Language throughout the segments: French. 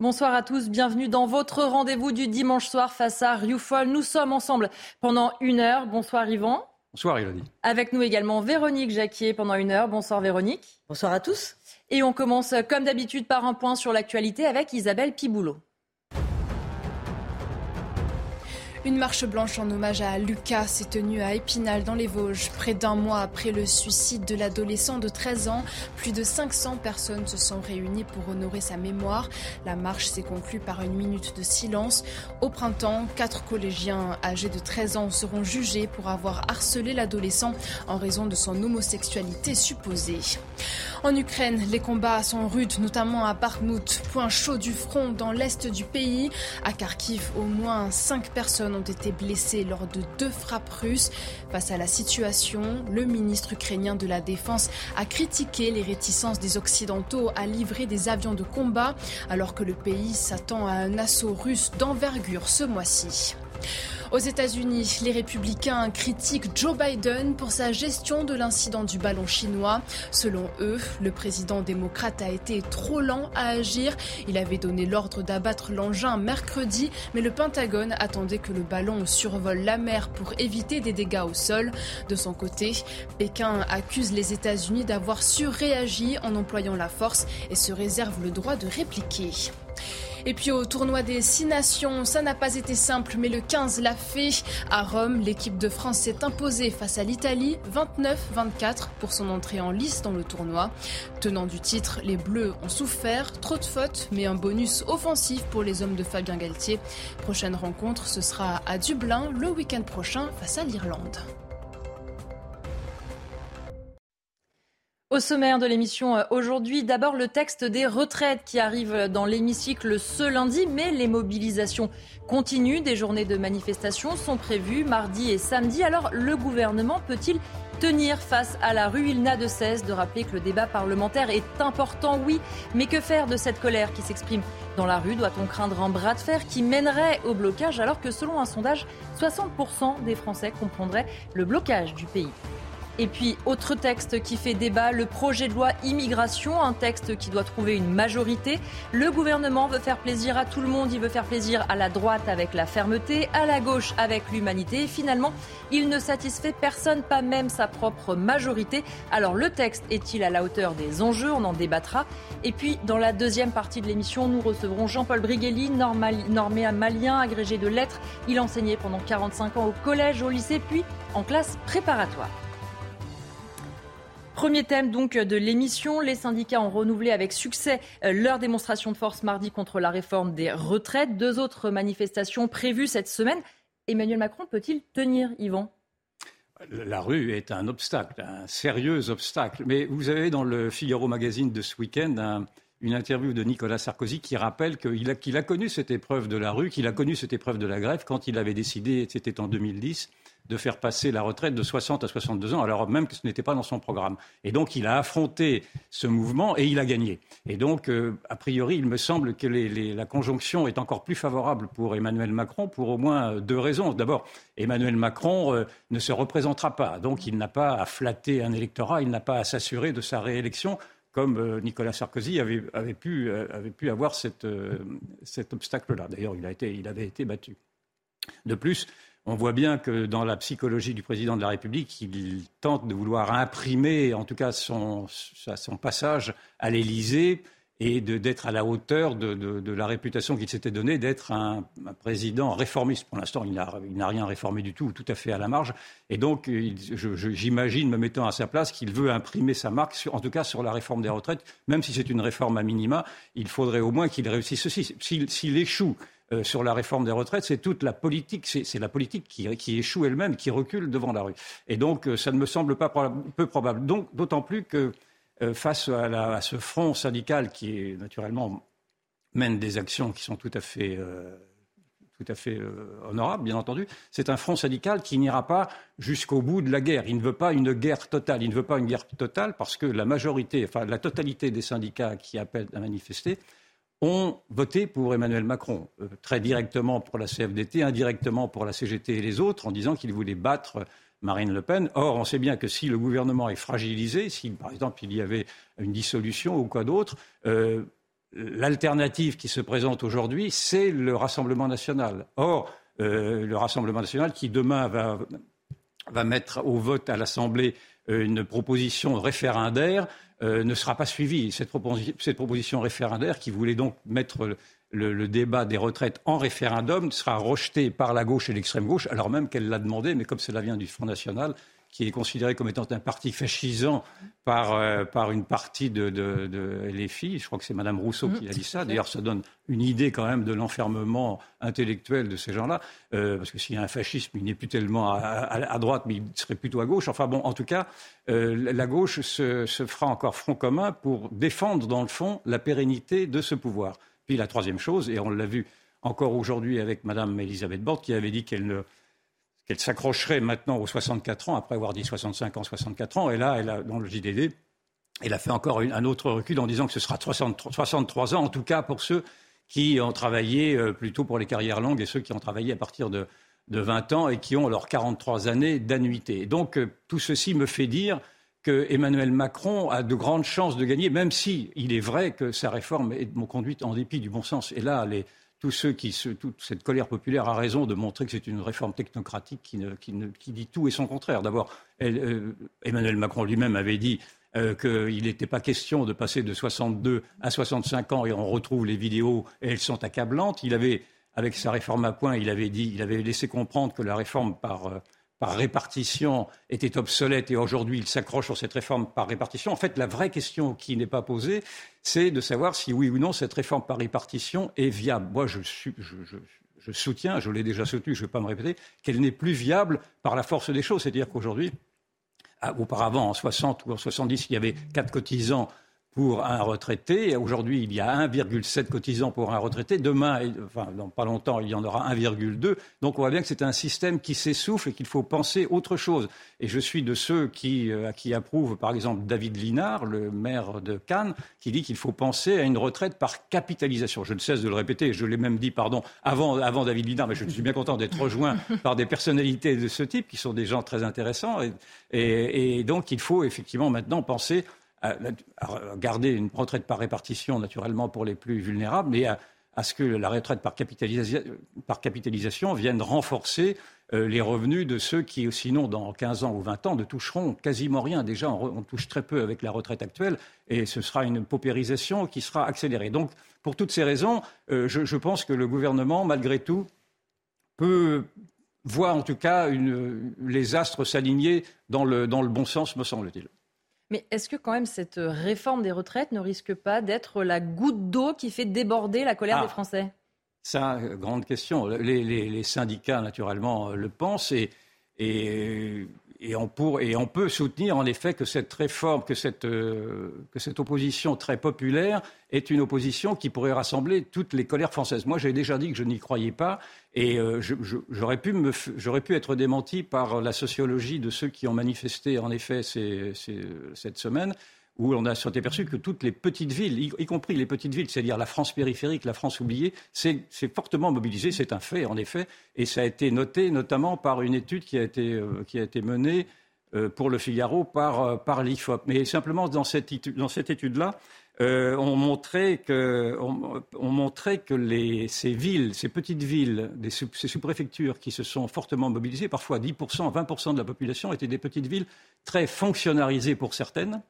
Bonsoir à tous, bienvenue dans votre rendez-vous du dimanche soir face à Rioufol. Nous sommes ensemble pendant une heure. Bonsoir Yvan. Bonsoir Elodie. Avec nous également Véronique Jacquier pendant une heure. Bonsoir Véronique. Bonsoir à tous. Et on commence comme d'habitude par un point sur l'actualité avec Isabelle Piboulot. Une marche blanche en hommage à Lucas s'est tenue à Épinal dans les Vosges. Près d'un mois après le suicide de l'adolescent de 13 ans, plus de 500 personnes se sont réunies pour honorer sa mémoire. La marche s'est conclue par une minute de silence. Au printemps, quatre collégiens âgés de 13 ans seront jugés pour avoir harcelé l'adolescent en raison de son homosexualité supposée. En Ukraine, les combats sont rudes, notamment à Bakhmut, point chaud du front dans l'est du pays. À Kharkiv, au moins cinq personnes ont été blessés lors de deux frappes russes. Face à la situation, le ministre ukrainien de la Défense a critiqué les réticences des Occidentaux à livrer des avions de combat alors que le pays s'attend à un assaut russe d'envergure ce mois-ci. Aux États-Unis, les républicains critiquent Joe Biden pour sa gestion de l'incident du ballon chinois. Selon eux, le président démocrate a été trop lent à agir. Il avait donné l'ordre d'abattre l'engin mercredi, mais le Pentagone attendait que le ballon survole la mer pour éviter des dégâts au sol. De son côté, Pékin accuse les États-Unis d'avoir surréagi en employant la force et se réserve le droit de répliquer. Et puis au tournoi des Six Nations, ça n'a pas été simple, mais le 15 l'a fait. À Rome, l'équipe de France s'est imposée face à l'Italie, 29-24 pour son entrée en lice dans le tournoi. Tenant du titre, les Bleus ont souffert, trop de fautes, mais un bonus offensif pour les hommes de Fabien Galtier. Prochaine rencontre, ce sera à Dublin le week-end prochain face à l'Irlande. Au sommaire de l'émission euh, aujourd'hui, d'abord le texte des retraites qui arrive dans l'hémicycle ce lundi, mais les mobilisations continuent. Des journées de manifestation sont prévues mardi et samedi. Alors le gouvernement peut-il tenir face à la rue? Il n'a de cesse de rappeler que le débat parlementaire est important, oui, mais que faire de cette colère qui s'exprime dans la rue? Doit-on craindre un bras de fer qui mènerait au blocage alors que selon un sondage, 60% des Français comprendraient le blocage du pays? Et puis, autre texte qui fait débat, le projet de loi immigration, un texte qui doit trouver une majorité. Le gouvernement veut faire plaisir à tout le monde, il veut faire plaisir à la droite avec la fermeté, à la gauche avec l'humanité. Et finalement, il ne satisfait personne, pas même sa propre majorité. Alors, le texte est-il à la hauteur des enjeux? On en débattra. Et puis, dans la deuxième partie de l'émission, nous recevrons Jean-Paul Brigelli, normé à malien, agrégé de lettres. Il enseignait pendant 45 ans au collège, au lycée, puis en classe préparatoire. Premier thème donc de l'émission, les syndicats ont renouvelé avec succès euh, leur démonstration de force mardi contre la réforme des retraites. Deux autres manifestations prévues cette semaine. Emmanuel Macron peut-il tenir, Yvan? La rue est un obstacle, un sérieux obstacle. Mais vous avez dans le Figaro Magazine de ce week-end une interview de Nicolas Sarkozy qui rappelle qu'il a, connu cette épreuve de la rue, qu'il a connu cette épreuve de la grève quand il avait décidé, c'était en 2010, de faire passer la retraite de 60 à 62 ans, alors même que ce n'était pas dans son programme. Et donc, il a affronté ce mouvement et il a gagné. Et donc, euh, a priori, il me semble que la conjonction est encore plus favorable pour Emmanuel Macron pour au moins deux raisons. D'abord, Emmanuel Macron euh, ne se représentera pas. Donc, il n'a pas à flatter un électorat, il n'a pas à s'assurer de sa réélection comme euh, Nicolas Sarkozy avait, pu, avoir cet obstacle-là. D'ailleurs, il, il avait été battu. De plus, on voit bien que dans la psychologie du président de la République, il tente de vouloir imprimer, en tout cas, son, passage à l'Élysée et d'être à la hauteur de, la réputation qu'il s'était donnée d'être un, président réformiste. Pour l'instant, il n'a rien réformé du tout, tout à fait à la marge. Et donc, j'imagine, me mettant à sa place, qu'il veut imprimer sa marque, en tout cas sur la réforme des retraites, même si c'est une réforme à minima, il faudrait au moins qu'il réussisse ceci. S'il échoue euh, sur la réforme des retraites, c'est toute la politique, c'est la politique qui, échoue elle-même, qui recule devant la rue. Et donc, euh, ça ne me semble pas peu probable. Donc, d'autant plus que face à, ce front syndical qui naturellement mène des actions qui sont tout à fait tout à fait honorables, bien entendu. C'est un front syndical qui n'ira pas jusqu'au bout de la guerre. Il ne veut pas une guerre totale. Il ne veut pas une guerre totale parce que la majorité, enfin la totalité des syndicats qui appellent à manifester ont voté pour Emmanuel Macron, euh, très directement pour la CFDT, indirectement pour la CGT et les autres, en disant qu'ils voulaient battre Marine Le Pen. Or, on sait bien que si le gouvernement est fragilisé, si par exemple il y avait une dissolution ou quoi d'autre, euh, l'alternative qui se présente aujourd'hui, c'est le Rassemblement national. Or, euh, le Rassemblement national qui demain va, mettre au vote à l'Assemblée une proposition référendaire ne sera pas suivie. Cette, proposition référendaire qui voulait donc mettre le, débat des retraites en référendum sera rejetée par la gauche et l'extrême gauche, alors même qu'elle l'a demandé, mais comme cela vient du Front National, qui est considéré comme étant un parti fascisant par, euh, par une partie de, de, de, LFI. Je crois que c'est Mme Rousseau qui a dit ça. D'ailleurs, ça donne une idée quand même de l'enfermement intellectuel de ces gens-là. Euh, parce que s'il y a un fascisme, il n'est plus tellement à, droite, mais il serait plutôt à gauche. Enfin bon, en tout cas, euh, la gauche se, se fera encore front commun pour défendre, dans le fond, la pérennité de ce pouvoir. Puis la troisième chose, et on l'a vu encore aujourd'hui avec Mme Elisabeth Borne, qui avait dit qu'elle ne qu'elle s'accrocherait maintenant aux 64 ans, après avoir dit 65 ans, 64 ans. Et là, elle a, dans le JDD, elle a fait encore un autre recul en disant que ce sera 63, ans, en tout cas pour ceux qui ont travaillé euh, plutôt pour les carrières longues et ceux qui ont travaillé à partir de, 20 ans et qui ont leurs 43 années d'annuité. Donc euh, tout ceci me fait dire que Emmanuel Macron a de grandes chances de gagner, même si il est vrai que sa réforme est conduite en dépit du bon sens. Et là, tous ceux qui toute cette colère populaire a raison de montrer que c'est une réforme technocratique qui, dit tout et son contraire. D'abord, euh, Emmanuel Macron lui-même avait dit euh, qu'il n'était pas question de passer de 62 à 65 ans et on retrouve les vidéos et elles sont accablantes. Il avait, avec sa réforme à point, il avait dit, il avait laissé comprendre que la réforme par euh, par répartition était obsolète et aujourd'hui il s'accroche sur cette réforme par répartition. En fait, la vraie question qui n'est pas posée, c'est de savoir si oui ou non cette réforme par répartition est viable. Moi, je, soutiens, je l'ai déjà soutenu, je ne vais pas me répéter, qu'elle n'est plus viable par la force des choses. C'est-à-dire qu'aujourd'hui, ah, auparavant, en 60 ou en 70, il y avait quatre cotisants pour un retraité. Aujourd'hui, il y a 1,7 cotisants pour un retraité. Demain, enfin, dans pas longtemps, il y en aura 1,2. Donc, on voit bien que c'est un système qui s'essouffle et qu'il faut penser autre chose. Et je suis de ceux qui, euh, qui approuvent, par exemple, David Linard, le maire de Cannes, qui dit qu'il faut penser à une retraite par capitalisation. Je ne cesse de le répéter. Je l'ai même dit, pardon, avant, avant David Linard, mais je suis bien content d'être rejoint par des personnalités de ce type qui sont des gens très intéressants. et donc, il faut effectivement maintenant penser à, garder une retraite par répartition, naturellement, pour les plus vulnérables, mais à, ce que la retraite par, capitalisation vienne renforcer euh, les revenus de ceux qui, sinon, dans 15 ans ou 20 ans, ne toucheront quasiment rien. Déjà, on, touche très peu avec la retraite actuelle, et ce sera une paupérisation qui sera accélérée. Donc, pour toutes ces raisons, euh, je, pense que le gouvernement, malgré tout, peut voir en tout cas les astres s'aligner dans le bon sens, me semble-t-il. Mais est-ce que quand même cette réforme des retraites ne risque pas d'être la goutte d'eau qui fait déborder la colère des ah. Français? C'est une grande question. Les, syndicats, naturellement, le pensent et, et, on peut soutenir en effet que cette réforme, que cette, euh, que cette opposition très populaire est une opposition qui pourrait rassembler toutes les colères françaises. Moi, j'ai déjà dit que je n'y croyais pas, et euh, j'aurais pu, être démenti par la sociologie de ceux qui ont manifesté, en effet, cette semaine, où on a s'est aperçu que toutes les petites villes, y, compris les petites villes, c'est-à-dire la France périphérique, la France oubliée, c'est fortement mobilisé, c'est un fait, en effet, et ça a été noté notamment par une étude qui a été, euh, menée euh, pour le Figaro par, par l'IFOP. Mais simplement, dans cette, étude-là, euh, on montrait que, on, montrait que les, ces villes, ces petites villes, ces sous-préfectures qui se sont fortement mobilisées, parfois 10%, 20% de la population étaient des petites villes très fonctionnalisées pour certaines,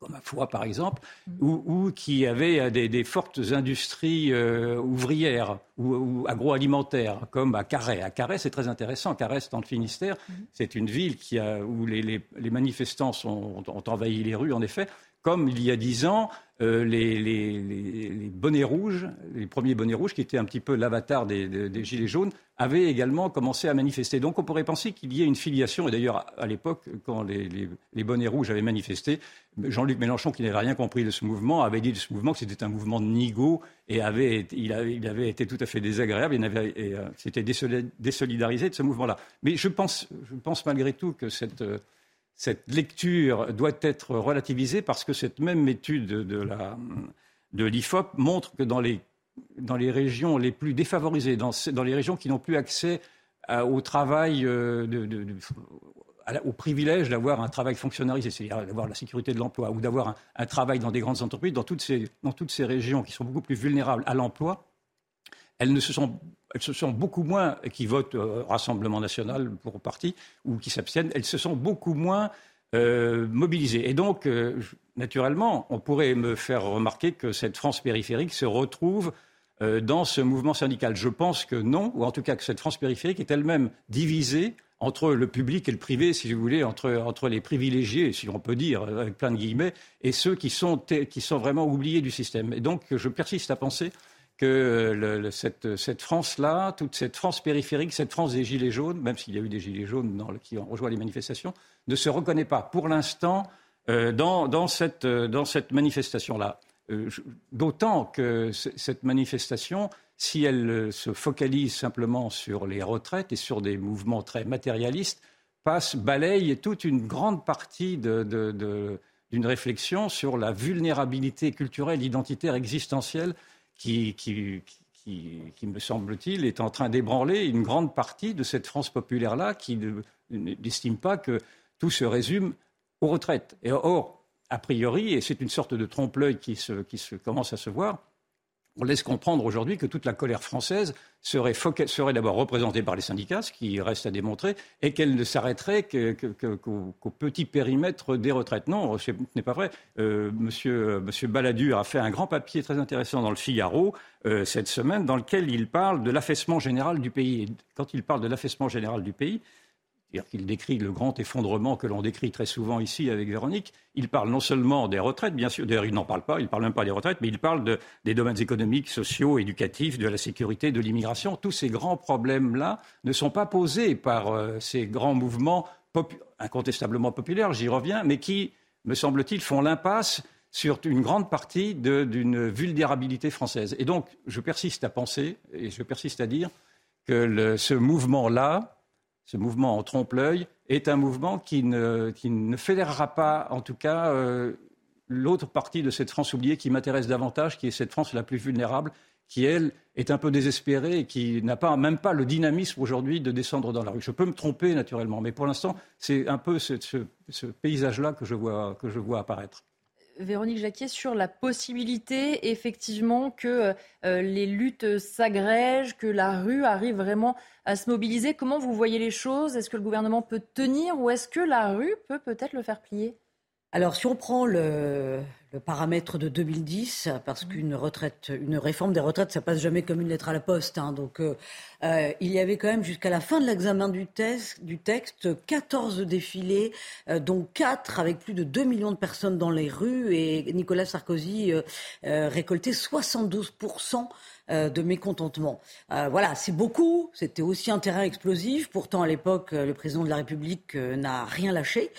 comme à Foix par exemple, mmh. ou, qui avaient des, fortes industries euh, ouvrières ou, agroalimentaires, comme à Carhaix. À Carhaix, c'est très intéressant. Carhaix, dans le Finistère, mmh. c'est une ville qui a, où les, manifestants ont envahi les rues, en effet, comme il y a dix ans, euh, les, bonnets rouges, les premiers bonnets rouges, qui étaient un petit peu l'avatar des, Gilets jaunes, avaient également commencé à manifester. Donc on pourrait penser qu'il y ait une filiation, et d'ailleurs à l'époque, quand les, bonnets rouges avaient manifesté, Jean-Luc Mélenchon, qui n'avait rien compris de ce mouvement, avait dit de ce mouvement que c'était un mouvement de nigo, et avait, il, avait, été tout à fait désagréable, et, euh, s'était désolidarisé de ce mouvement-là. Mais je pense, je pense malgré tout que cette... Euh, cette lecture doit être relativisée parce que cette même étude de, l'IFOP montre que dans les, régions les plus défavorisées, dans, les régions qui n'ont plus accès au travail, euh, au privilège d'avoir un travail fonctionnalisé, c'est-à-dire d'avoir la sécurité de l'emploi ou d'avoir un, travail dans des grandes entreprises, dans toutes ces régions qui sont beaucoup plus vulnérables à l'emploi, elles se sont beaucoup moins, qui votent euh, Rassemblement national pour parti, ou qui s'abstiennent, elles se sont beaucoup moins euh, mobilisées. Et donc, euh, naturellement, on pourrait me faire remarquer que cette France périphérique se retrouve dans ce mouvement syndical. Je pense que non, ou en tout cas que cette France périphérique est elle-même divisée entre le public et le privé, si vous voulez, entre, entre les privilégiés, si on peut dire, avec plein de guillemets, et ceux qui sont, qui sont vraiment oubliés du système. Et donc, je persiste à penser que cette, France-là, toute cette France périphérique, cette France des Gilets jaunes, même s'il y a eu des Gilets jaunes qui ont rejoint les manifestations, ne se reconnaît pas pour l'instant euh, dans, cette, manifestation-là. Euh, d'autant que cette manifestation, si elle euh, se focalise simplement sur les retraites et sur des mouvements très matérialistes, passe, balaye toute une grande partie d'une réflexion sur la vulnérabilité culturelle, identitaire, existentielle qui, qui, me semble-t-il, est en train d'ébranler une grande partie de cette France populaire-là qui n'estime pas que tout se résume aux retraites. Et or, a priori, et c'est une sorte de trompe-l'œil qui, qui se, commence à se voir, on laisse comprendre aujourd'hui que toute la colère française serait, d'abord représentée par les syndicats, ce qui reste à démontrer, et qu'elle ne s'arrêterait qu'au petit périmètre des retraites. Non, ce n'est pas vrai. Euh, monsieur, monsieur Balladur a fait un grand papier très intéressant dans le Figaro euh, cette semaine, dans lequel il parle de l'affaissement général du pays. Quand il parle de l'affaissement général du pays, c'est-à-dire qu'il décrit le grand effondrement que l'on décrit très souvent ici avec Véronique. Il parle non seulement des retraites, bien sûr, d'ailleurs il n'en parle pas, il ne parle même pas des retraites, mais il parle des domaines économiques, sociaux, éducatifs, de la sécurité, de l'immigration. Tous ces grands problèmes-là ne sont pas posés par euh, ces grands mouvements incontestablement populaires, j'y reviens, mais qui, me semble-t-il, font l'impasse sur une grande partie d'une vulnérabilité française. Et donc, je persiste à penser, et je persiste à dire que ce mouvement-là, ce mouvement en trompe-l'œil, est un mouvement qui ne, fédérera pas, en tout cas, euh, l'autre partie de cette France oubliée qui m'intéresse davantage, qui est cette France la plus vulnérable, qui, elle, est un peu désespérée et qui n'a pas, même pas le dynamisme aujourd'hui de descendre dans la rue. Je peux me tromper, naturellement, mais pour l'instant, c'est un peu ce, paysage-là que, que je vois apparaître. Véronique Jacquier, sur la possibilité effectivement que euh, les luttes s'agrègent, que la rue arrive vraiment à se mobiliser. Comment vous voyez les choses? Est-ce que le gouvernement peut tenir ou est-ce que la rue peut peut-être le faire plier? Alors, si on prend le, paramètre de 2010, parce mmh. qu'une retraite, une réforme des retraites, ça passe jamais comme une lettre à la poste. Hein. donc, euh, euh, il y avait quand même jusqu'à la fin de l'examen du, du, texte 14 défilés, euh, dont 4 avec plus de 2 millions de personnes dans les rues, et Nicolas Sarkozy récoltait 72 euh, de mécontentement. Euh, voilà, c'est beaucoup. C'était aussi un terrain explosif. Pourtant, à l'époque, le président de la République euh, n'a rien lâché.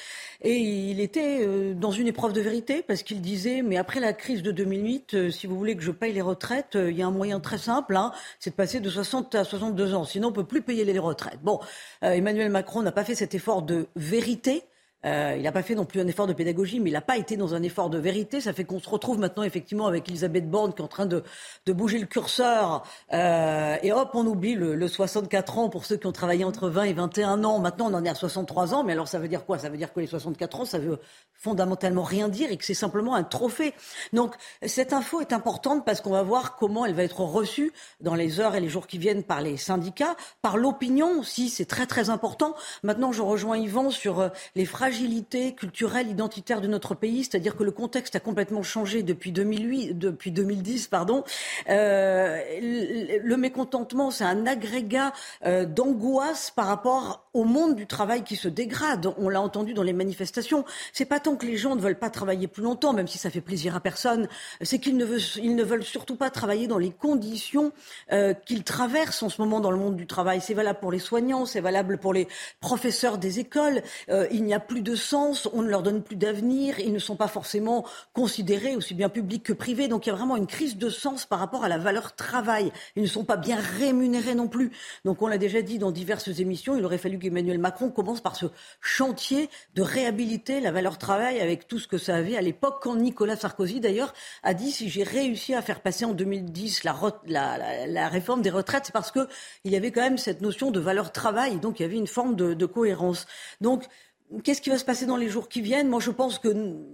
Et il était dans une épreuve de vérité parce qu'il disait, mais après la crise de 2008, si vous voulez que je paye les retraites, il y a un moyen très simple, hein, c'est de passer de 60 à 62 ans. Sinon, on peut plus payer les retraites. Bon, Emmanuel Macron n'a pas fait cet effort de vérité. Euh, il n'a pas fait non plus un effort de pédagogie, mais il n'a pas été dans un effort de vérité. Ça fait qu'on se retrouve maintenant effectivement avec Elisabeth Borne qui est en train de, de bouger le curseur. Euh, et hop, on oublie le, le, 64 ans pour ceux qui ont travaillé entre 20 et 21 ans. Maintenant, on en est à 63 ans. Mais alors, ça veut dire quoi? Ça veut dire que les 64 ans, ça veut fondamentalement rien dire et que c'est simplement un trophée. Donc, cette info est importante parce qu'on va voir comment elle va être reçue dans les heures et les jours qui viennent par les syndicats, par l'opinion aussi. C'est très très important. Maintenant, je rejoins Yvan sur euh, les phrases fragilité culturelle, identitaire de notre pays, c'est-à-dire que le contexte a complètement changé depuis 2008, depuis 2010, pardon. Euh, le mécontentement, c'est un agrégat euh, d'angoisse par rapport au monde du travail qui se dégrade. On l'a entendu dans les manifestations. C'est pas tant que les gens ne veulent pas travailler plus longtemps, même si ça fait plaisir à personne. C'est qu'ils ne veulent, surtout pas travailler dans les conditions euh, qu'ils traversent en ce moment dans le monde du travail. C'est valable pour les soignants, c'est valable pour les professeurs des écoles. Euh, il n'y a plus de sens, on ne leur donne plus d'avenir, ils ne sont pas forcément considérés aussi bien publics que privés. Donc il y a vraiment une crise de sens par rapport à la valeur travail. Ils ne sont pas bien rémunérés non plus. Donc on l'a déjà dit dans diverses émissions, il aurait fallu qu'Emmanuel Macron commence par ce chantier de réhabiliter la valeur travail avec tout ce que ça avait à l'époque quand Nicolas Sarkozy d'ailleurs a dit si j'ai réussi à faire passer en 2010 la, réforme des retraites, c'est parce qu'il y avait quand même cette notion de valeur travail, donc il y avait une forme de, de cohérence. Donc Qu'est-ce qui va se passer dans les jours qui viennent? Moi, je pense que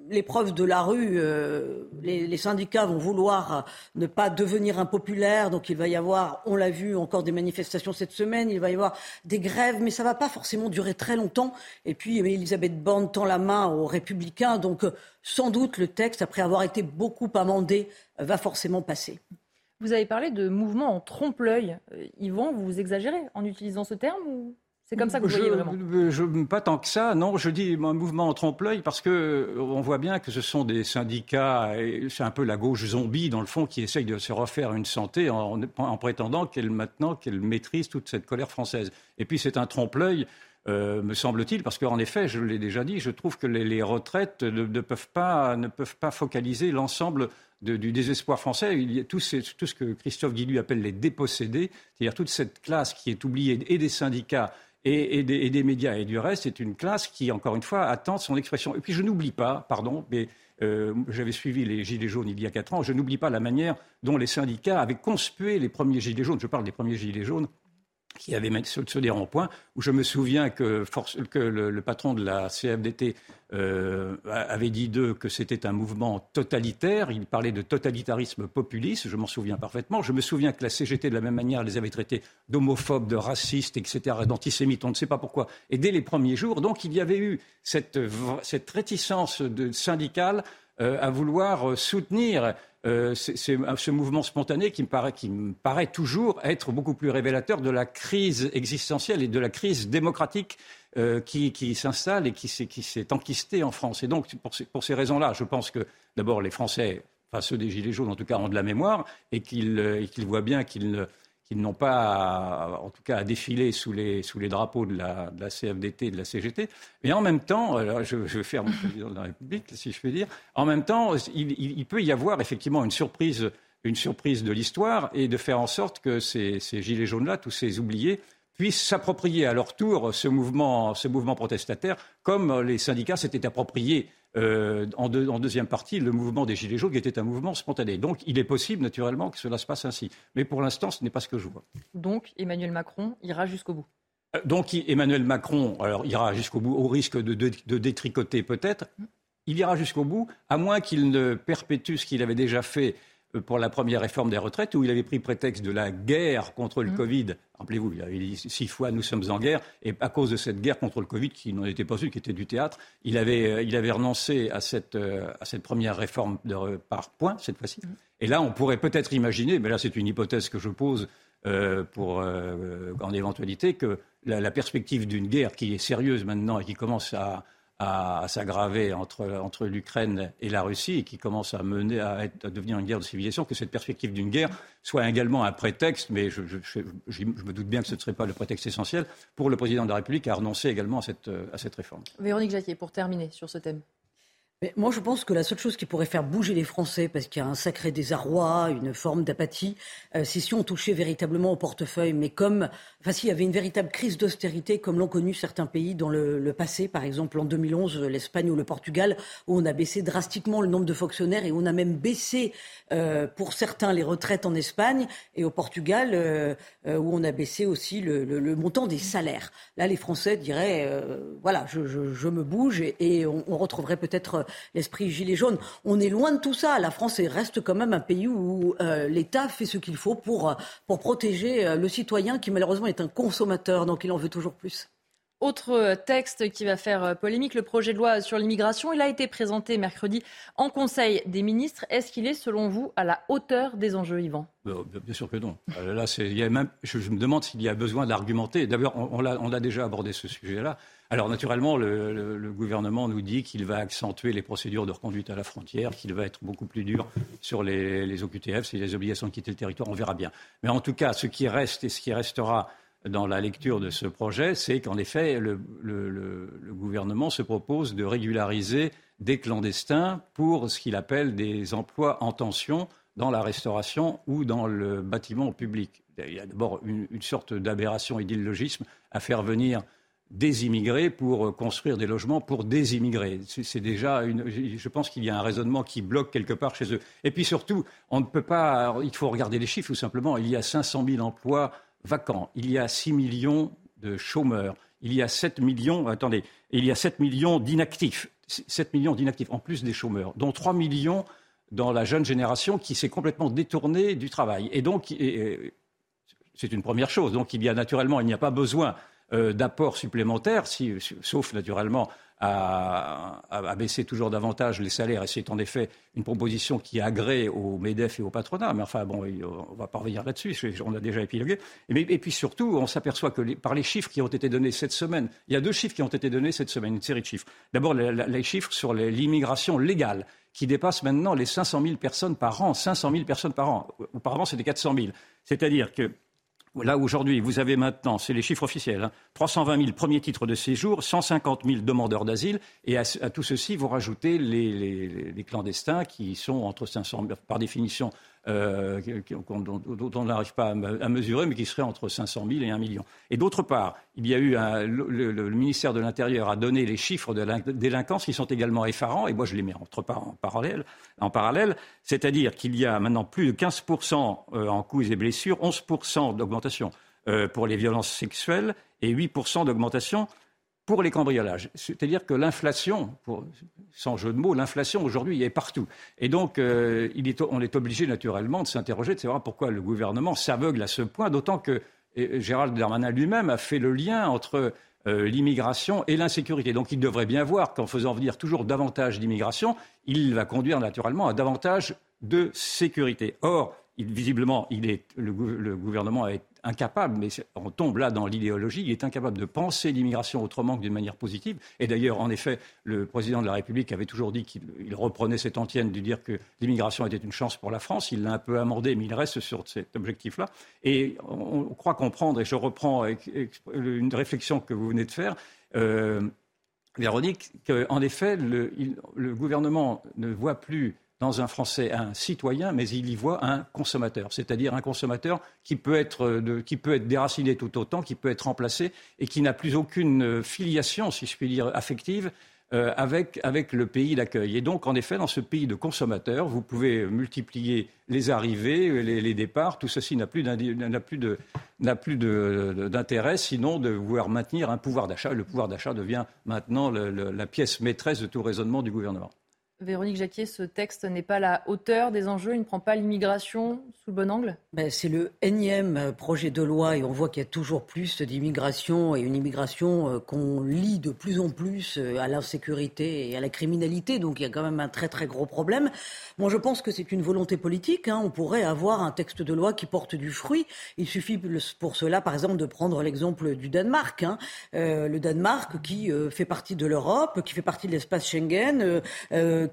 l'épreuve de la rue, euh, les, syndicats vont vouloir ne pas devenir impopulaires, donc il va y avoir, on l'a vu, encore des manifestations cette semaine, il va y avoir des grèves, mais ça ne va pas forcément durer très longtemps. Et puis, Elisabeth Borne tend la main aux Républicains, donc sans doute le texte, après avoir été beaucoup amendé, va forcément passer. Vous avez parlé de mouvement en trompe-l'œil. Euh, Yvan, vous exagérez en utilisant ce terme c'est comme ça que vous voyez vraiment je, Pas tant que ça, non. Je dis un mouvement en trompe-l'œil parce que euh, on voit bien que ce sont des syndicats, c'est un peu la gauche zombie dans le fond qui essaye de se refaire une santé en, prétendant qu'elle maintenant qu'elle maîtrise toute cette colère française. Et puis c'est un trompe-l'œil. Euh, me semble-t-il, parce qu'en effet, je l'ai déjà dit, je trouve que les, retraites ne, peuvent pas, ne peuvent pas focaliser l'ensemble du désespoir français. Il y a tout, ce, tout ce que Christophe Guillu appelle les dépossédés, c'est-à-dire toute cette classe qui est oubliée et des syndicats et, des, médias et du reste, c'est une classe qui, encore une fois, attend son expression. Et puis je n'oublie pas, pardon, mais euh, j'avais suivi les Gilets jaunes il y a quatre ans, je n'oublie pas la manière dont les syndicats avaient conspué les premiers Gilets jaunes. Je parle des premiers Gilets jaunes qui avait mis sur des ronds-points, où je me souviens que, le, patron de la CFDT euh, avait dit d'eux que c'était un mouvement totalitaire. Il parlait de totalitarisme populiste, je m'en souviens parfaitement. Je me souviens que la CGT, de la même manière, les avait traités d'homophobes, de racistes, etc., d'antisémites, on ne sait pas pourquoi. Et dès les premiers jours, donc, il y avait eu cette, réticence syndicale à vouloir soutenir euh, ce mouvement spontané qui me, paraît, toujours être beaucoup plus révélateur de la crise existentielle et de la crise démocratique euh, qui, s'installe et qui s'est enquistée en France. Et donc, pour ces, raisons-là, je pense que d'abord les Français, enfin ceux des Gilets jaunes en tout cas, ont de la mémoire et qu'ils euh, voient bien qu'ils ne qu'ils n'ont pas, en tout cas, à défiler sous les, drapeaux de la, CFDT et de la CGT. Mais en même temps, je, faire mon président de la République, si je puis dire, en même temps, il, peut y avoir effectivement une surprise, une surprise de l'histoire et de faire en sorte que ces, ces gilets jaunes-là, tous ces oubliés, puissent s'approprier à leur tour ce mouvement, ce mouvement protestataire, comme les syndicats s'étaient appropriés euh, en, deuxième partie le mouvement des Gilets jaunes, qui était un mouvement spontané. Donc il est possible, naturellement, que cela se passe ainsi. Mais pour l'instant, ce n'est pas ce que je vois. Donc Emmanuel Macron ira jusqu'au bout euh, donc Emmanuel Macron alors, ira jusqu'au bout, au risque de, de détricoter peut-être. Il ira jusqu'au bout, à moins qu'il ne perpétue ce qu'il avait déjà fait pour la première réforme des retraites, où il avait pris prétexte de la guerre contre le mmh. Covid. Rappelez-vous, il avait dit six fois nous sommes en guerre, et à cause de cette guerre contre le Covid, qui n'en était pas une, qui était du théâtre, il avait, euh, il avait renoncé à cette, euh, à cette première réforme de, par points, cette fois-ci. Mmh. Et là, on pourrait peut-être imaginer, mais là c'est une hypothèse que je pose pour, en éventualité, que la, la perspective d'une guerre qui est sérieuse maintenant et qui commence à, à, s'aggraver entre, entre l'Ukraine et la Russie et qui commence à mener à, être, à, devenir une guerre de civilisation, que cette perspective d'une guerre soit également un prétexte, mais je, je, je, me doute bien que ce ne serait pas le prétexte essentiel pour le président de la République à renoncer également à cette, à cette réforme. Véronique Jacquier, pour terminer sur ce thème moi, je pense que la seule chose qui pourrait faire bouger les Français, parce qu'il y a un sacré désarroi, une forme d'apathie, euh, c'est si on touchait véritablement au portefeuille. Mais comme, enfin, s'il y avait une véritable crise d'austérité, comme l'ont connu certains pays dans le, passé, par exemple en 2011, l'Espagne ou le Portugal, où on a baissé drastiquement le nombre de fonctionnaires et on a même baissé, euh, pour certains, les retraites en Espagne et au Portugal, euh, où on a baissé aussi le, montant des salaires. Là, les Français diraient, voilà, je, me bouge et, on, on retrouverait peut-être l'esprit gilet jaune. On est loin de tout ça. La France reste quand même un pays où euh, l'État fait ce qu'il faut pour, euh, pour protéger euh, le citoyen qui malheureusement est un consommateur, donc il en veut toujours plus. Autre texte qui va faire polémique, le projet de loi sur l'immigration. Il a été présenté mercredi en Conseil des ministres. Est-ce qu'il est, selon vous, à la hauteur des enjeux, Yvan? Bien sûr que non. Là, il y a même, je, me demande s'il y a besoin d'argumenter. D'abord, on, on a déjà abordé ce sujet-là. Alors naturellement, le, gouvernement nous dit qu'il va accentuer les procédures de reconduite à la frontière, qu'il va être beaucoup plus dur sur les, les OQTF, c'est les obligations de quitter le territoire, on verra bien. Mais en tout cas, ce qui reste et ce qui restera dans la lecture de ce projet, c'est qu'en effet, le, gouvernement se propose de régulariser des clandestins pour ce qu'il appelle des emplois en tension dans la restauration ou dans le bâtiment public. Il y a d'abord une, une sorte d'aberration et d'illogisme à faire venir des immigrés pour construire des logements pour des immigrés. C'est déjà une. Je pense qu'il y a un raisonnement qui bloque quelque part chez eux. Et puis surtout, on ne peut pas. Il faut regarder les chiffres tout simplement. Il y a 500 000 emplois vacants. Il y a 6 millions de chômeurs. il y a 7 millions, attendez, il y a 7 millions d'inactifs. 7 millions d'inactifs, en plus des chômeurs, dont 3 millions dans la jeune génération qui s'est complètement détournée du travail. Et donc, c'est une première chose. Donc, il y a naturellement, il n'y a pas besoin euh, d'apports supplémentaires, sauf naturellement à, baisser toujours davantage les salaires. Et c'est en effet une proposition qui agrée au MEDEF et au patronat. Mais enfin, bon, on ne va pas revenir là-dessus. On a déjà épilogué. Et, puis surtout, on s'aperçoit que par les chiffres qui ont été donnés cette semaine, il y a deux chiffres qui ont été donnés cette semaine, une série de chiffres. D'abord, les, chiffres sur l'immigration légale qui dépasse maintenant les 500 000 personnes par an. 500 000 personnes par an. Auparavant, c'était 400 000. C'est-à-dire que Là, aujourd'hui, vous avez maintenant, c'est les chiffres officiels, hein, 320 000 premiers titres de séjour, 150 000 demandeurs d'asile, et à, tout ceci, vous rajoutez les, clandestins qui sont entre 500, par définition, euh, dont, on n'arrive pas à, mesurer, mais qui seraient entre 500 000 et 1 million. Et d'autre part, il y a eu le, ministère de l'Intérieur a donné les chiffres de la délinquance qui sont également effarants, et moi je les mets entre en parallèle, en parallèle c'est-à-dire qu'il y a maintenant plus de 15% euh, en coups et blessures, 11% d'augmentation euh, pour les violences sexuelles et 8% d'augmentation pour les cambriolages. C'est-à-dire que l'inflation, sans jeu de mots, l'inflation aujourd'hui est partout. Et donc, euh, on est obligé naturellement de s'interroger, de savoir pourquoi le gouvernement s'aveugle à ce point, d'autant que Gérald Darmanin lui-même a fait le lien entre euh, l'immigration et l'insécurité. Donc il devrait bien voir qu'en faisant venir toujours davantage d'immigration, il va conduire naturellement à davantage de sécurité. Or, visiblement, le, gouvernement est incapable, mais on tombe là dans l'idéologie, il est incapable de penser l'immigration autrement que d'une manière positive. Et d'ailleurs, en effet, le président de la République avait toujours dit qu'il reprenait cette antienne de dire que l'immigration était une chance pour la France. Il l'a un peu amendé, mais il reste sur cet objectif-là. Et on, croit comprendre, et je reprends une réflexion que vous venez de faire, euh, Véronique, qu'en effet, le gouvernement ne voit plus dans un Français un citoyen, mais il y voit un consommateur, c'est-à-dire un consommateur qui peut, être qui peut être déraciné tout autant, qui peut être remplacé et qui n'a plus aucune filiation, si je puis dire, affective euh, avec, avec le pays d'accueil. Et donc, en effet, dans ce pays de consommateurs, vous pouvez multiplier les arrivées, les, départs. Tout ceci n'a plus d'intérêt, sinon de vouloir maintenir un pouvoir d'achat. Le pouvoir d'achat devient maintenant la pièce maîtresse de tout raisonnement du gouvernement. Véronique Jacquier, ce texte n'est pas à la hauteur des enjeux, il ne prend pas l'immigration sous le bon angle? Ben, C'est le énième projet de loi et on voit qu'il y a toujours plus d'immigration et une immigration euh, qu'on lie de plus en plus euh, à l'insécurité et à la criminalité. Donc il y a quand même un très très gros problème. Moi je pense que c'est une volonté politique. Hein. On pourrait avoir un texte de loi qui porte du fruit. Il suffit pour cela par exemple de prendre l'exemple du Danemark. Hein. Euh, le Danemark qui fait partie de l'Europe, qui fait partie de l'espace Schengen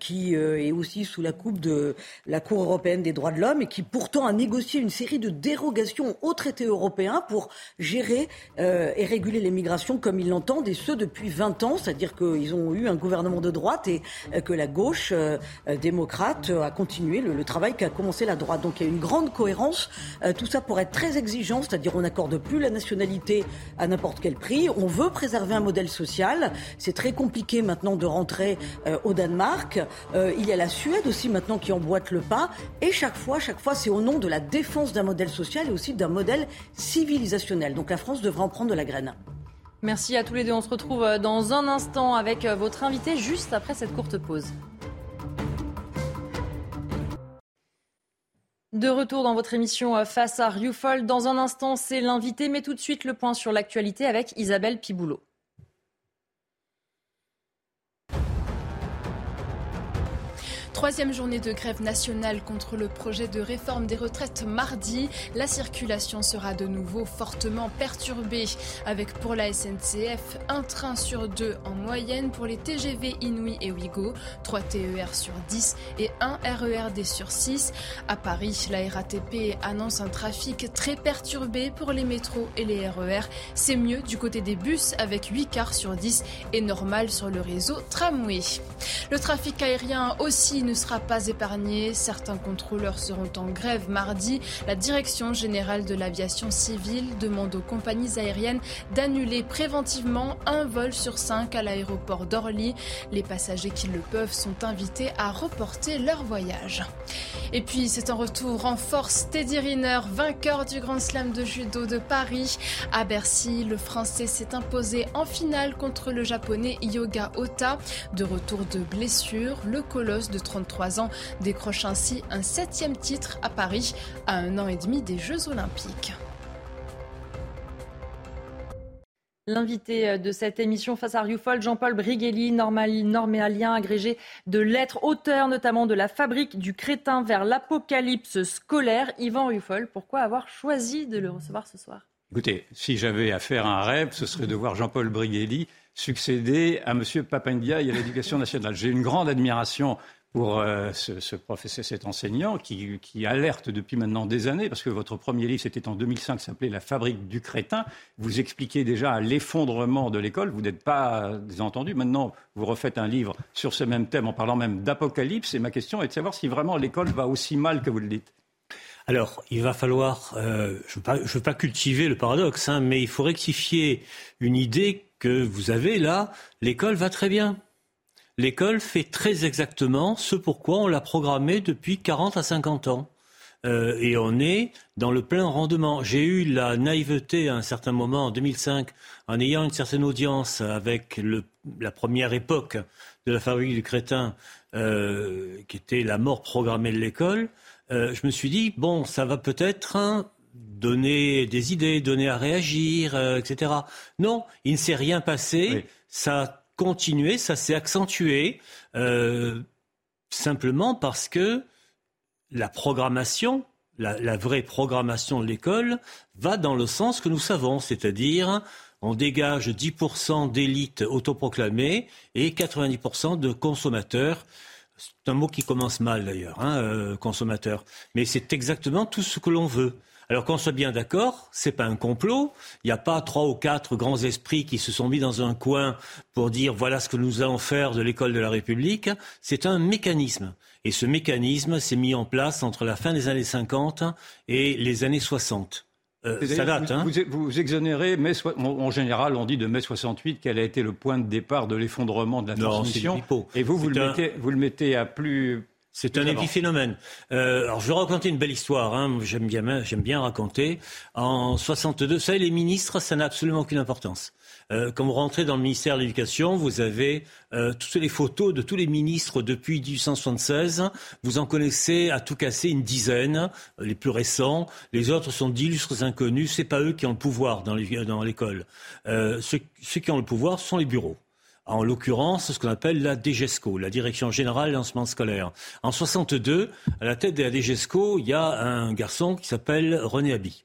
qui euh, est aussi sous la coupe de la Cour européenne des droits de l'homme et qui pourtant a négocié une série de dérogations aux traités européens pour gérer euh, et réguler les migrations comme ils l'entendent, et ce depuis 20 ans, c'est-à-dire qu'ils ont eu un gouvernement de droite et euh, que la gauche démocrate a continué le, travail qu'a commencé la droite. Donc il y a une grande cohérence, tout ça pour être très exigeant, c'est-à-dire on n'accorde plus la nationalité à n'importe quel prix, on veut préserver un modèle social, c'est très compliqué maintenant de rentrer au Danemark, euh, il y a la Suède aussi maintenant qui emboîte le pas. Et chaque fois, chaque fois, c'est au nom de la défense d'un modèle social et aussi d'un modèle civilisationnel. Donc la France devrait en prendre de la graine. Merci à tous les deux. On se retrouve euh, dans un instant avec euh, votre invité juste après cette courte pause. De retour dans votre émission Face à Rioufol. Dans un instant, c'est l'invité, mais tout de suite le point sur l'actualité avec Isabelle Piboulot. Troisième journée de grève nationale contre le projet de réforme des retraites mardi. La circulation sera de nouveau fortement perturbée, avec pour la SNCF un train sur deux en moyenne pour les TGV Inouï et Ouigo, 3 TER sur 10 et 1 RERD sur 6. À Paris, la RATP annonce un trafic très perturbé pour les métros et les RER. C'est mieux du côté des bus avec 8 quarts sur 10 et normal sur le réseau tramway. Le trafic aérien aussi ne sera pas épargné. Certains contrôleurs seront en grève mardi. La direction générale de l'aviation civile demande aux compagnies aériennes d'annuler préventivement un vol sur cinq à l'aéroport d'Orly. Les passagers qui le peuvent sont invités à reporter leur voyage. Et puis c'est un retour en force. Teddy Riner, vainqueur du Grand Slam de judo de Paris. À Bercy, le Français s'est imposé en finale contre le Japonais Yoga Ota. De retour de blessure, le colosse de 33 ans décroche ainsi un septième titre à Paris à un an et demi des Jeux Olympiques. L'invité euh, de cette émission face à Rioufol, Jean-Paul Briguelli, norméalien agrégé de lettres, auteur notamment de La fabrique du crétin vers l'apocalypse scolaire. Yvan Rioufol, pourquoi avoir choisi de le recevoir ce soir? Écoutez, si j'avais à faire un rêve, ce serait de voir Jean-Paul Briguelli succéder à M. Papandia et à l'éducation nationale. J'ai une grande admiration pour euh, ce, cet enseignant qui, alerte depuis maintenant des années, parce que votre premier livre, c'était en 2005, s'appelait La fabrique du crétin. Vous expliquez déjà l'effondrement de l'école. Vous n'êtes pas désentendu. Maintenant, vous refaites un livre sur ce même thème en parlant même d'apocalypse. Et ma question est de savoir si vraiment l'école va aussi mal que vous le dites. Alors, il va falloir, euh, je ne veux, pas cultiver le paradoxe, hein, mais il faut rectifier une idée que vous avez là. L'école va très bien l'école fait très exactement ce pourquoi on l'a programmé depuis 40 à 50 ans. Euh, et on est dans le plein rendement. J'ai eu la naïveté à un certain moment, en 2005, en ayant une certaine audience avec la première époque de la fabrique du crétin, euh, qui était la mort programmée de l'école. Euh, je me suis dit, bon, ça va peut-être hein, donner des idées, donner à réagir, etc. Non, il ne s'est rien passé. Ça continué, ça s'est accentué, euh, simplement parce que la programmation, la, vraie programmation de l'école, va dans le sens que nous savons, c'est-à-dire on dégage 10% d'élites autoproclamées et 90% de consommateurs. C'est un mot qui commence mal d'ailleurs, hein, euh, consommateur. Mais c'est exactement tout ce que l'on veut. Alors qu'on soit bien d'accord, c'est pas un complot. Il n'y a pas trois ou quatre grands esprits qui se sont mis dans un coin pour dire voilà ce que nous allons faire de l'école de la République. C'est un mécanisme. Et ce mécanisme s'est mis en place entre la fin des années 50 et les années 60. Euh, ça date, vous, hein vous, exonérez, mais en général, on dit de mai 68 qu'elle a été le point de départ de l'effondrement de la transmission. Et vous, vous le, mettez, vous le mettez à plus, c'est un épiphénomène. Euh, alors, je vais raconter une belle histoire. Hein. J'aime bien, j'aime bien raconter. En 62, vous savez, les ministres, ça n'a absolument aucune importance. Euh, quand vous rentrez dans le ministère de l'Éducation, vous avez euh, toutes les photos de tous les ministres depuis 1876. Vous en connaissez à tout casser une dizaine, les plus récents. Les autres sont d'illustres inconnus. C'est pas eux qui ont le pouvoir dans l'école. Euh, ceux, ceux qui ont le pouvoir sont les bureaux en l'occurrence ce qu'on appelle la DGESCO, la Direction Générale de Lancement Scolaire. En 62, à la tête de la DGESCO, il y a un garçon qui s'appelle René Abi.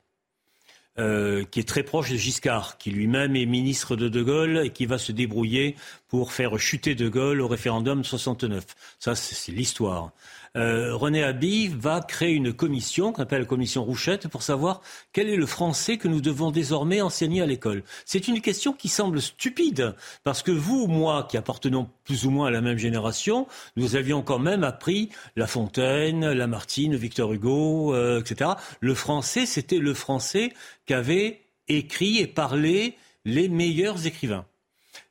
Euh, qui est très proche de Giscard, qui lui-même est ministre de De Gaulle et qui va se débrouiller pour faire chuter De Gaulle au référendum de 69. Ça, c'est l'histoire. Euh, René Abi va créer une commission qu'on appelle la commission Rouchette pour savoir quel est le français que nous devons désormais enseigner à l'école. C'est une question qui semble stupide parce que vous, ou moi, qui appartenons plus ou moins à la même génération, nous avions quand même appris La Fontaine, Lamartine, Victor Hugo, euh, etc. Le français, c'était le français qu'avaient écrit et parlé les meilleurs écrivains.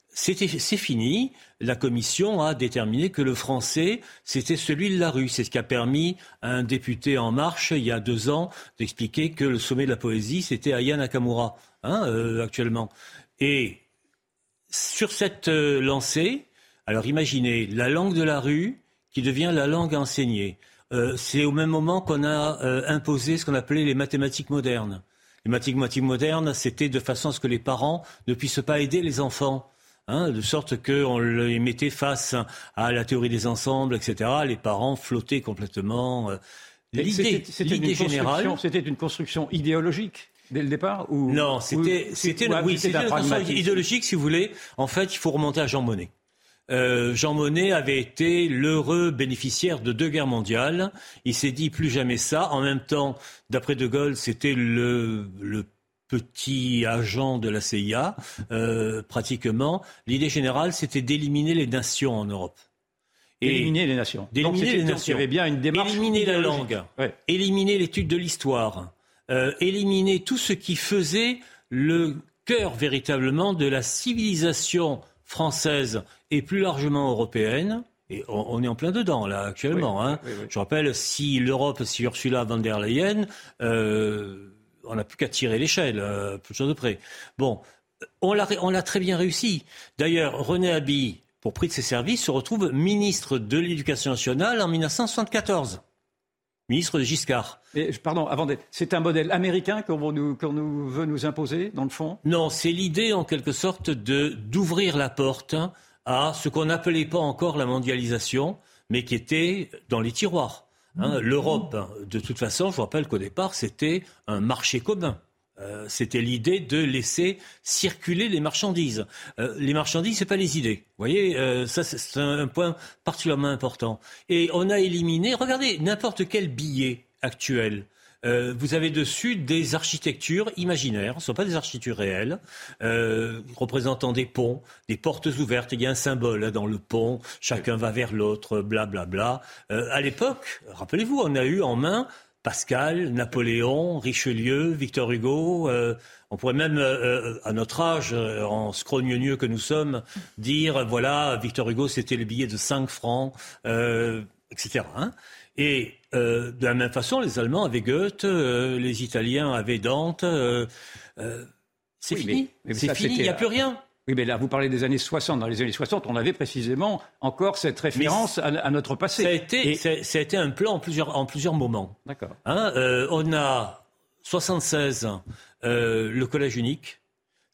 C'est fini la commission a déterminé que le français, c'était celui de la rue. C'est ce qui a permis à un député En Marche, il y a deux ans, d'expliquer que le sommet de la poésie, c'était Aya Nakamura, hein, euh, actuellement. Et sur cette euh, lancée, alors imaginez, la langue de la rue qui devient la langue enseignée. Euh, c'est au même moment qu'on a imposé ce qu'on appelait les mathématiques modernes. Les mathématiques modernes, c'était de façon à ce que les parents ne puissent pas aider les enfants. Hein, de sorte qu'on les mettait face à la théorie des ensembles, etc. Les parents flottaient complètement. Euh, l'idée, générale, c'était une construction idéologique dès le départ ou Non, c'était c'était oui, une construction idéologique, si vous voulez. En fait, il faut remonter à Jean Monnet. Euh, Jean Monnet avait été l'heureux bénéficiaire de deux guerres mondiales. Il s'est dit plus jamais ça. En même temps, d'après De Gaulle, c'était le, le petit agent de la CIA, euh, pratiquement, l'idée générale, c'était d'éliminer les nations en Europe. éliminer les nations. D'éliminer les nations. il y avait bien une démarche. Éliminer la langue. Éliminer l'étude de l'histoire. Euh, éliminer tout ce qui faisait le cœur véritablement de la civilisation française et plus largement européenne. Et on, est en plein dedans, là, actuellement. hein. Je rappelle, si l'Europe, si Ursula von der Leyen, euh, on n'a plus qu'à tirer l'échelle, euh, peu de choses de près. Bon, on l'a très bien réussi. D'ailleurs, René Haby, pour prix de ses services, se retrouve ministre de l'Éducation nationale en 1974 ministre de Giscard. pardon, avant c'est un modèle américain qu'on nous, nous, veut nous imposer, dans le fond? Non, c'est l'idée, en quelque sorte, de d'ouvrir la porte à ce qu'on n'appelait pas encore la mondialisation, mais qui était dans les tiroirs. Hein. L'Europe, de toute façon, je vous rappelle qu'au départ, c'était un marché commun. Euh, c'était l'idée de laisser circuler les marchandises. Euh, les marchandises, c'est pas les idées. Vous voyez, euh, ça c'est un point particulièrement important. Et on a éliminé, regardez, n'importe quel billet actuel. Vous avez dessus des architectures imaginaires, ce ne sont pas des architectures réelles, représentant des ponts, des portes ouvertes. Il y a un symbole hein, dans le pont, chacun va vers l'autre, blablabla. à l'époque, rappelez-vous, on a eu en main Pascal, Napoléon, Richelieu, Victor Hugo. Euh, on pourrait même, euh, euh, à notre âge, en scrogneux que nous sommes, dire voilà, Victor Hugo, c'était le billet de 5 francs, etc. Hein. Et de la même façon, les Allemands avaient Goethe, les Italiens avaient Dante. c'est fini. C'est fini, il n'y a plus rien. Oui, mais là, vous parlez des années 60. Dans les années 60, on avait précisément encore cette référence à, notre passé. Ça a, été, ça, a été un plan en plusieurs, en plusieurs moments. D'accord. Hein, euh, on a 76, euh, le collège unique,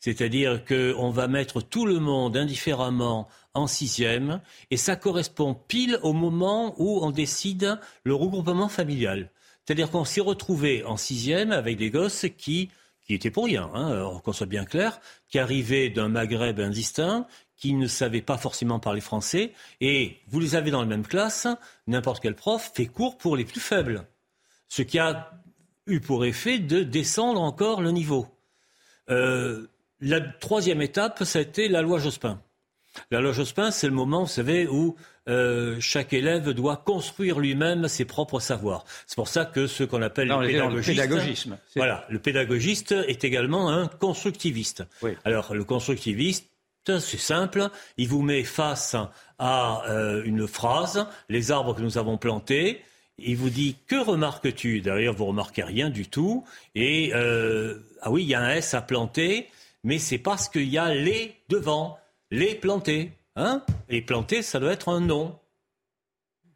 c'est-à-dire qu'on va mettre tout le monde indifféremment en sixième, et ça correspond pile au moment où on décide le regroupement familial. C'est-à-dire qu'on s'est retrouvé en sixième avec des gosses qui qui était pour rien, hein, qu'on soit bien clair, qui arrivait d'un Maghreb indistinct, qui ne savait pas forcément parler français, et vous les avez dans la même classe, n'importe quel prof fait cours pour les plus faibles, ce qui a eu pour effet de descendre encore le niveau. Euh, la troisième étape, ça a été la loi Jospin. La loi Jospin, c'est le moment, vous savez, où euh, chaque élève doit construire lui-même ses propres savoirs. C'est pour ça que ce qu'on appelle le pédagogisme. Voilà, le pédagogiste est également un constructiviste. Alors, le constructiviste, c'est simple, il vous met face à euh, une phrase, les arbres que nous avons plantés, il vous dit que remarques-tu? D'ailleurs, vous remarquez rien du tout. Et euh, ah oui, il y a un S à planter, mais c'est parce qu'il y a les devant, les plantés. Hein Et planter, ça doit être un nom.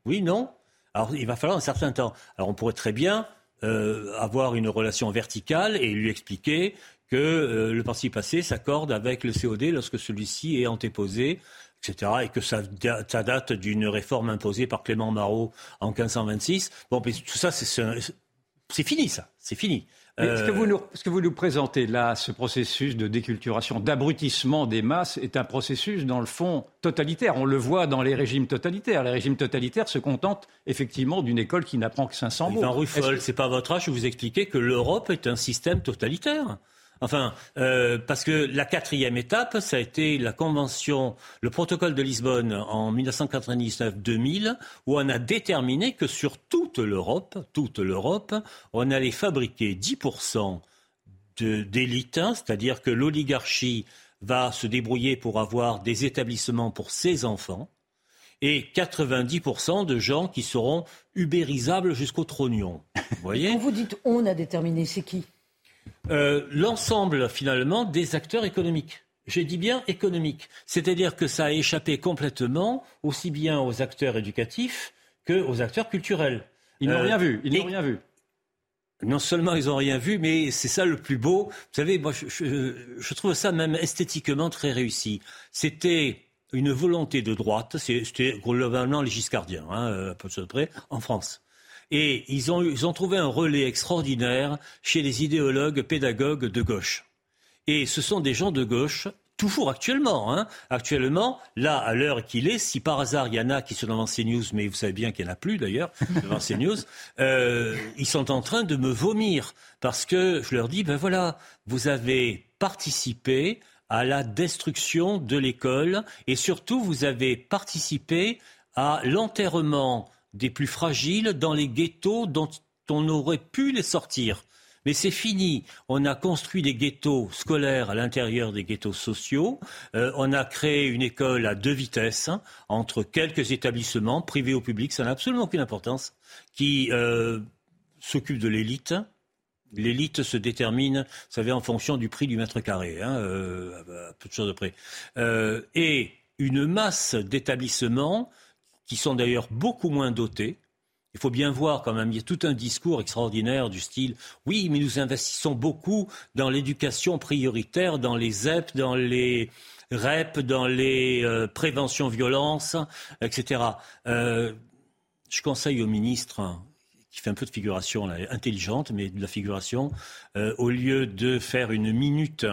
Oui, non Alors, il va falloir un certain temps. Alors, on pourrait très bien euh, avoir une relation verticale et lui expliquer que euh, le participe passé s'accorde avec le COD lorsque celui-ci est antéposé, etc., et que ça, ça date d'une réforme imposée par Clément Marot en 1526. Bon, mais tout ça, c'est fini, ça. C'est fini. Ce, que vous nous, ce que vous nous présentez là, ce processus de déculturation, d'abrutissement des masses, est un processus, dans le fond, totalitaire. On le voit dans les régimes totalitaires. Les régimes totalitaires se contentent effectivement d'une école qui n'apprend que 500 mots. Ruffol, c'est pas votre âge, je vous expliquer que l'Europe est un système totalitaire. Enfin, euh, parce que la quatrième étape, ça a été la convention, le protocole de Lisbonne en 1999-2000, où on a déterminé que sur toute l'Europe, toute l'Europe, on allait fabriquer 10% d'élite, hein, c'est-à-dire que l'oligarchie va se débrouiller pour avoir des établissements pour ses enfants, et 90% de gens qui seront ubérisables jusqu'au trognon. Vous voyez? Quand vous dites on a déterminé, c'est qui? Euh, l'ensemble finalement des acteurs économiques. J'ai dit bien économiques. C'est-à-dire que ça a échappé complètement aussi bien aux acteurs éducatifs qu'aux acteurs culturels. Ils n'ont rien vu. Ils n'ont rien vu. Non seulement ils n'ont rien vu, mais c'est ça le plus beau. Vous savez, moi, je, trouve ça même esthétiquement très réussi. C'était une volonté de droite, c'était globalement les giscardiens, hein, à peu près, en France. Et ils ont, ils ont trouvé un relais extraordinaire chez les idéologues pédagogues de gauche. Et ce sont des gens de gauche toujours actuellement. Hein. Actuellement, là, à l'heure qu'il est, si par hasard il y en a qui sont dans CNews, mais vous savez bien qu'il n'y en a plus d'ailleurs devant CNews, euh, ils sont en train de me vomir parce que je leur dis, ben voilà, vous avez participé à la destruction de l'école et surtout vous avez participé à l'enterrement des plus fragiles dans les ghettos dont on aurait pu les sortir. Mais c'est fini. On a construit des ghettos scolaires à l'intérieur des ghettos sociaux. Euh, on a créé une école à deux vitesses hein, entre quelques établissements, privés ou publics, ça n'a absolument aucune importance, qui euh, s'occupent de l'élite. L'élite se détermine, vous savez, en fonction du prix du mètre carré, hein, euh, à peu de choses de près. et une masse d'établissements qui sont d'ailleurs beaucoup moins dotés, il faut bien voir quand même, il y a tout un discours extraordinaire du style oui, mais nous investissons beaucoup dans l'éducation prioritaire, dans les ZEP, dans les REP, dans les euh, préventions violences, etc. Euh, je conseille au ministre hein, qui fait un peu de figuration intelligente, mais de la figuration, euh, au lieu de faire une minute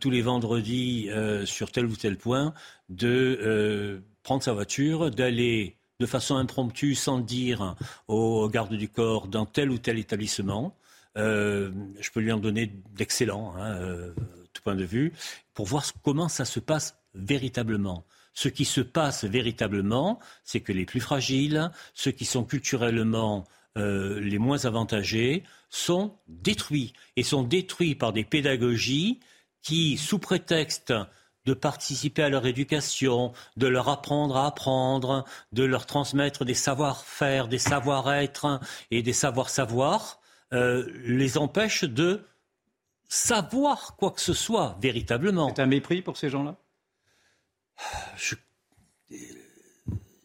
tous les vendredis sur tel ou tel point, de prendre sa voiture, d'aller de façon impromptue, sans dire aux gardes du corps, dans tel ou tel établissement. Euh, je peux lui en donner d'excellents, hein, euh, tout point de vue, pour voir comment ça se passe véritablement. Ce qui se passe véritablement, c'est que les plus fragiles, ceux qui sont culturellement euh, les moins avantagés, sont détruits. Et sont détruits par des pédagogies qui, sous prétexte de participer à leur éducation, de leur apprendre à apprendre, de leur transmettre des savoir-faire, des savoir-être et des savoir-savoir, euh, les empêche de savoir quoi que ce soit véritablement. C'est un mépris pour ces gens-là?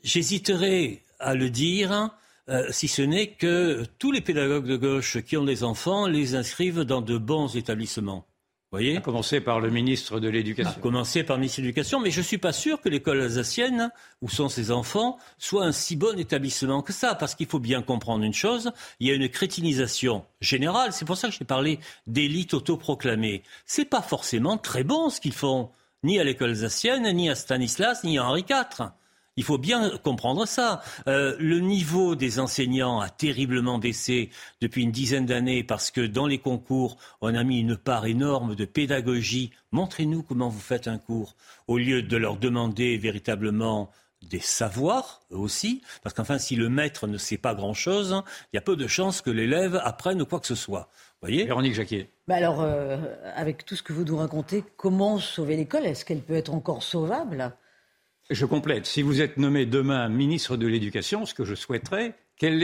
J'hésiterai à le dire, euh, si ce n'est que tous les pédagogues de gauche qui ont des enfants les inscrivent dans de bons établissements voyez À commencer par le ministre de l'Éducation. À commencer par le ministre de l'Éducation, mais je ne suis pas sûr que l'école alsacienne, où sont ses enfants, soit un si bon établissement que ça, parce qu'il faut bien comprendre une chose, il y a une crétinisation générale, c'est pour ça que j'ai parlé d'élite autoproclamée. C'est pas forcément très bon ce qu'ils font, ni à l'école alsacienne, ni à Stanislas, ni à Henri IV. Il faut bien comprendre ça. Euh, le niveau des enseignants a terriblement baissé depuis une dizaine d'années parce que dans les concours, on a mis une part énorme de pédagogie. Montrez-nous comment vous faites un cours, au lieu de leur demander véritablement des savoirs aussi, parce qu'enfin, si le maître ne sait pas grand-chose, il y a peu de chances que l'élève apprenne quoi que ce soit. Voyez? Véronique Jacquier. Bah alors, euh, avec tout ce que vous nous racontez, comment sauver l'école? Est-ce qu'elle peut être encore sauvable? Je complète. Si vous êtes nommé demain ministre de l'Éducation, ce que je souhaiterais, quelles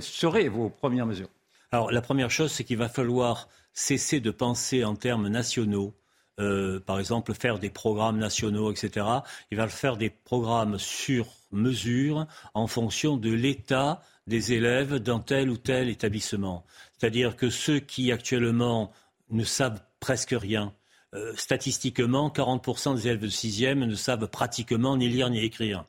seraient vos premières mesures? Alors, la première chose, c'est qu'il va falloir cesser de penser en termes nationaux. Euh, par exemple, faire des programmes nationaux, etc. Il va faire des programmes sur mesure en fonction de l'état des élèves dans tel ou tel établissement. C'est-à-dire que ceux qui actuellement ne savent presque rien, euh, statistiquement, 40% des élèves de sixième ne savent pratiquement ni lire ni écrire.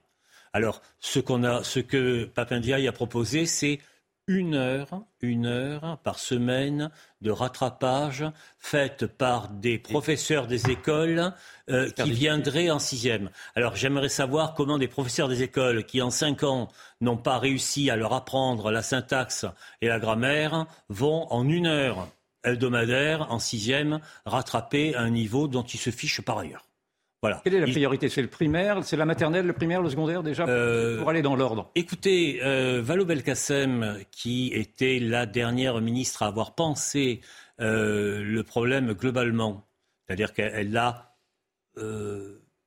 Alors, ce, qu'on a, ce que Papendiaï a proposé, c'est une heure, une heure par semaine de rattrapage faite par des professeurs des écoles euh, qui viendraient en sixième. Alors j'aimerais savoir comment des professeurs des écoles qui en cinq ans n'ont pas réussi à leur apprendre la syntaxe et la grammaire vont en une heure hebdomadaire en sixième rattraper un niveau dont il se fiche par ailleurs. Voilà. Quelle est la priorité? C'est le primaire, c'est la maternelle, le primaire, le secondaire déjà euh, pour aller dans l'ordre? Écoutez, euh, Valo Belkacem, qui était la dernière ministre à avoir pensé euh, le problème globalement, c'est-à-dire qu'elle a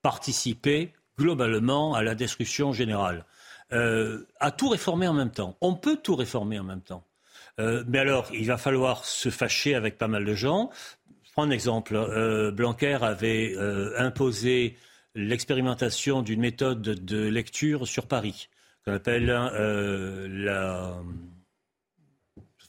participé globalement à la destruction générale, a tout réformé en même temps. On peut tout réformer en même temps. Euh, mais alors, il va falloir se fâcher avec pas mal de gens. Je prends un exemple. Euh, Blanquer avait euh, imposé l'expérimentation d'une méthode de lecture sur Paris, qu'on appelle la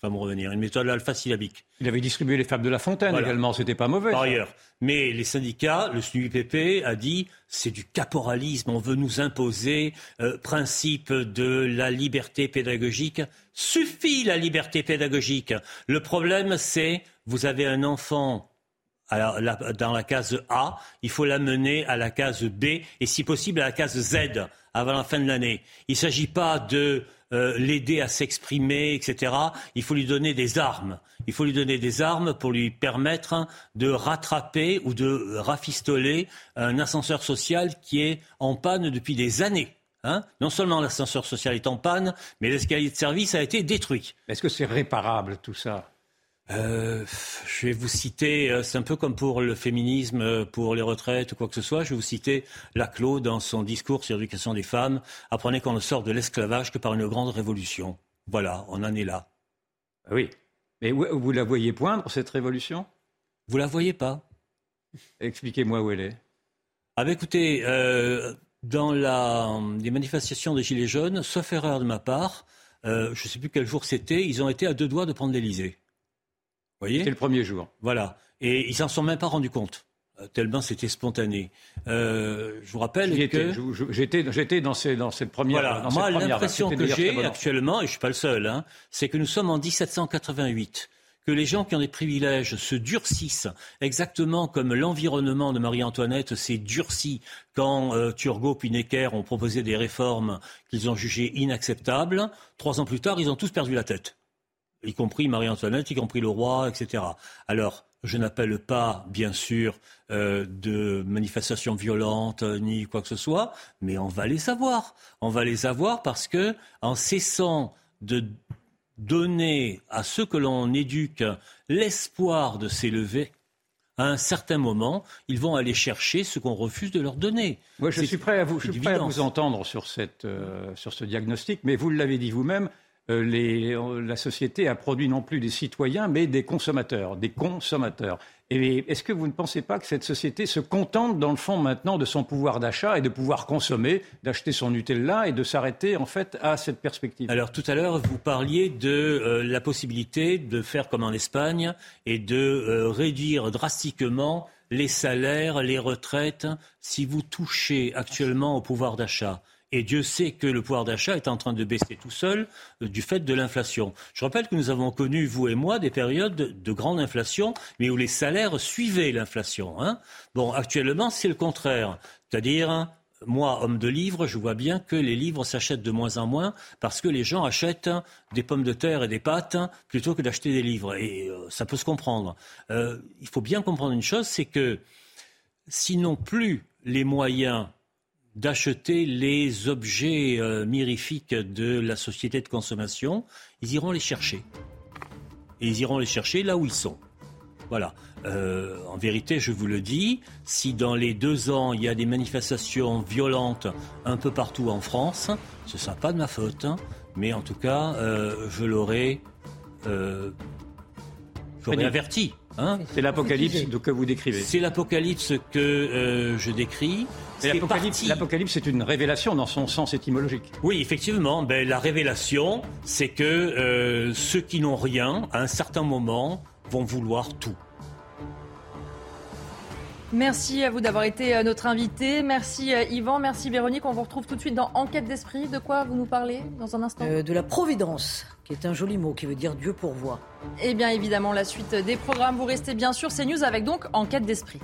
va me revenir, une méthode alpha-syllabique. Il avait distribué les fables de La Fontaine également, c'était pas mauvais. Par ailleurs. Mais les syndicats, le SNUIPP a dit c'est du caporalisme, on veut nous imposer euh, principe de la liberté pédagogique. Suffit la liberté pédagogique. Le problème, c'est vous avez un enfant dans la case A, il faut l'amener à la case B et si possible à la case Z avant la fin de l'année. Il ne s'agit pas de euh, l'aider à s'exprimer, etc. Il faut lui donner des armes. Il faut lui donner des armes pour lui permettre de rattraper ou de rafistoler un ascenseur social qui est en panne depuis des années. Hein non seulement l'ascenseur social est en panne, mais l'escalier de service a été détruit. Est-ce que c'est réparable tout ça? Euh, je vais vous citer, euh, c'est un peu comme pour le féminisme, euh, pour les retraites ou quoi que ce soit, je vais vous citer Laclos dans son discours sur l'éducation des femmes. Apprenez qu'on ne sort de l'esclavage que par une grande révolution. Voilà, on en est là. Ah oui. Mais vous la voyez poindre, cette révolution? Vous la voyez pas. Expliquez-moi où elle est. Ah ben écoutez, euh, dans la, les manifestations des Gilets jaunes, sauf erreur de ma part, euh, je ne sais plus quel jour c'était, ils ont été à deux doigts de prendre l'Elysée. Voyez C'était le premier jour. Voilà. Et ils s'en sont même pas rendus compte euh, tellement c'était spontané. Euh, je vous rappelle que j'étais dans, ces, dans cette première. Voilà. Moi, l'impression que j'ai actuellement, et je suis pas le seul, hein, c'est que nous sommes en 1788 que les gens qui ont des privilèges se durcissent, exactement comme l'environnement de Marie-Antoinette s'est durci quand euh, Turgot puis Necker ont proposé des réformes qu'ils ont jugées inacceptables. Trois ans plus tard, ils ont tous perdu la tête, y compris Marie-Antoinette, y compris le roi, etc. Alors, je n'appelle pas, bien sûr, euh, de manifestations violentes euh, ni quoi que ce soit, mais on va les savoir. On va les avoir parce que, en cessant de donner à ceux que l'on éduque l'espoir de s'élever, à un certain moment, ils vont aller chercher ce qu'on refuse de leur donner. Moi, je suis prêt à vous, vous entendre sur, cette, euh, sur ce diagnostic, mais vous l'avez dit vous-même, les, la société a produit non plus des citoyens, mais des consommateurs, des consommateurs. Et est-ce que vous ne pensez pas que cette société se contente, dans le fond, maintenant, de son pouvoir d'achat et de pouvoir consommer, d'acheter son Nutella et de s'arrêter, en fait, à cette perspective? Alors, tout à l'heure, vous parliez de euh, la possibilité de faire comme en Espagne et de euh, réduire drastiquement les salaires, les retraites, si vous touchez actuellement au pouvoir d'achat et Dieu sait que le pouvoir d'achat est en train de baisser tout seul euh, du fait de l'inflation. Je rappelle que nous avons connu, vous et moi, des périodes de grande inflation, mais où les salaires suivaient l'inflation. Hein. bon, actuellement, c'est le contraire. C'est-à-dire, moi, homme de livres, je vois bien que les livres s'achètent de moins en moins parce que les gens achètent des pommes de terre et des pâtes plutôt que d'acheter des livres. Et euh, ça peut se comprendre. Euh, il faut bien comprendre une chose, c'est que sinon plus les moyens d'acheter les objets euh, mirifiques de la société de consommation, ils iront les chercher. Et ils iront les chercher là où ils sont. Voilà. Euh, en vérité, je vous le dis, si dans les deux ans, il y a des manifestations violentes un peu partout en France, ce ne sera pas de ma faute. Hein. mais en tout cas, euh, je l'aurai averti. Hein. C'est l'apocalypse que vous décrivez. C'est l'apocalypse que je décris. L'Apocalypse, c'est une révélation dans son sens étymologique. Oui, effectivement. Ben, la révélation, c'est que euh, ceux qui n'ont rien, à un certain moment, vont vouloir tout. Merci à vous d'avoir été euh, notre invité. Merci euh, Yvan, merci Véronique. On vous retrouve tout de suite dans Enquête d'esprit. De quoi vous nous parlez dans un instant De la providence, qui est un joli mot qui veut dire Dieu pourvoit. Eh bien évidemment, la suite des programmes, vous restez bien sûr. C'est News avec donc Enquête d'esprit.